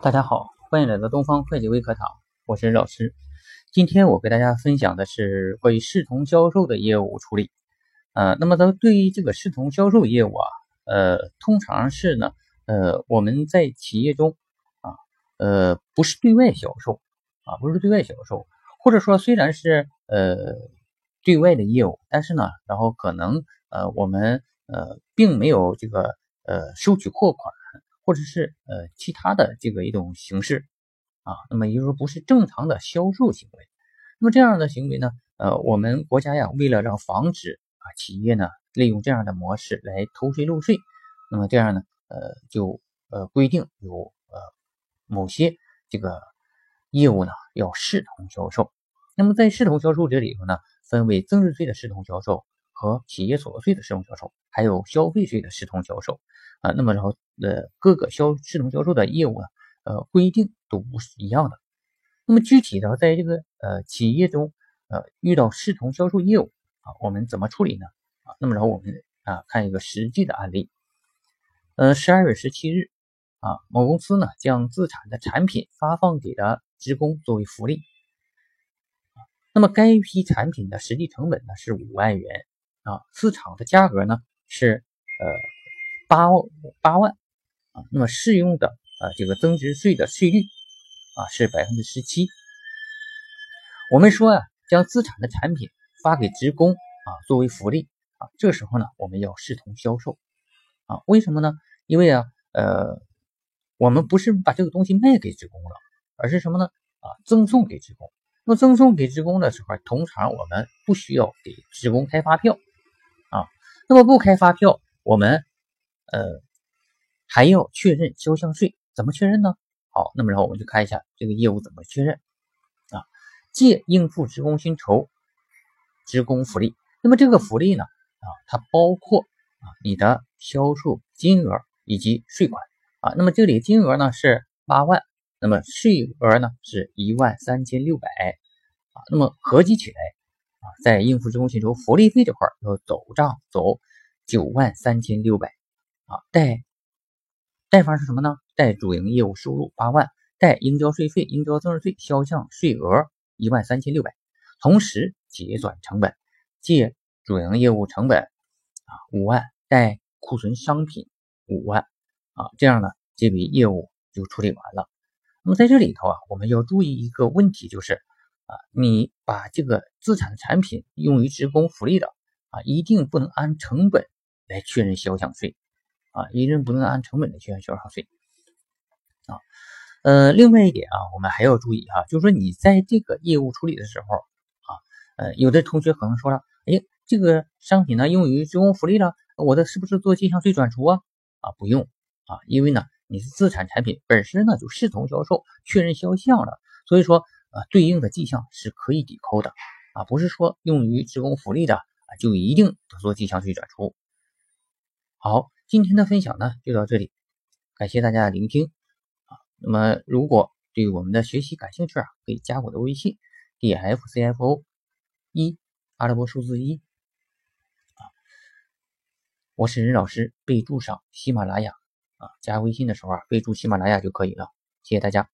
大家好，欢迎来到东方会计微课堂，我是老师。今天我给大家分享的是关于视同销售的业务处理。呃，那么呢，对于这个视同销售业务啊，呃，通常是呢，呃，我们在企业中啊，呃，不是对外销售啊，不是对外销售，或者说虽然是呃对外的业务，但是呢，然后可能呃我们呃并没有这个呃收取货款。或者是呃其他的这个一种形式啊，那么也就是说不是正常的销售行为。那么这样的行为呢，呃，我们国家呀，为了让防止啊企业呢利用这样的模式来偷税漏税，那么这样呢，呃，就呃规定有呃某些这个业务呢要视同销售。那么在视同销售这里头呢，分为增值税的视同销售和企业所得税的视同销售，还有消费税的视同销售。啊，那么然后呃各个销视同销售的业务呢，呃规定都不是一样的。那么具体的在这个呃企业中呃遇到视同销售业务啊，我们怎么处理呢？啊，那么然后我们啊看一个实际的案例。呃，十二月十七日啊，某公司呢将自产的产品发放给了职工作为福利。那么该批产品的实际成本呢是五万元啊，市场的价格呢是呃。八八万啊，那么适用的啊这个增值税的税率啊是百分之十七。我们说啊，将资产的产品发给职工啊作为福利啊，这时候呢我们要视同销售啊，为什么呢？因为啊呃我们不是把这个东西卖给职工了，而是什么呢？啊赠送给职工。那赠送给职工的时候，通常我们不需要给职工开发票，那么不开发票，我们。呃，还要确认销项税，怎么确认呢？好，那么然后我们就看一下这个业务怎么确认啊？借应付职工薪酬、职工福利。那么这个福利呢啊，它包括啊你的销售金额以及税款啊。那么这里金额呢是八万，那么税额呢是一万三千六百啊。那么合计起来，在应付职工薪酬、福利费这块要走账走九万三千六百。啊，贷贷方是什么呢？贷主营业务收入八万，贷应交税费、应交增值税销项税额一万三千六百，同时结转成本，借主营业务成本啊五万，贷库存商品五万啊，这样呢这笔业务就处理完了。那么在这里头啊，我们要注意一个问题，就是啊，你把这个资产产品用于职工福利的啊，一定不能按成本来确认销项税。啊，一定不能按成本的去销项税啊。呃，另外一点啊，我们还要注意哈，就是说你在这个业务处理的时候啊，呃，有的同学可能说了，哎，这个商品呢用于职工福利了，我的是不是做进项税转出啊？啊，不用啊，因为呢你是资产产品本身呢就视同销售，确认销项了，所以说啊对应的记项是可以抵扣的啊，不是说用于职工福利的啊就一定得做进项税转出。好。今天的分享呢就到这里，感谢大家的聆听啊。那么如果对我们的学习感兴趣啊，可以加我的微信 d f c f o 一阿拉伯数字一啊。我是任老师，备注上喜马拉雅啊，加微信的时候啊，备注喜马拉雅就可以了。谢谢大家。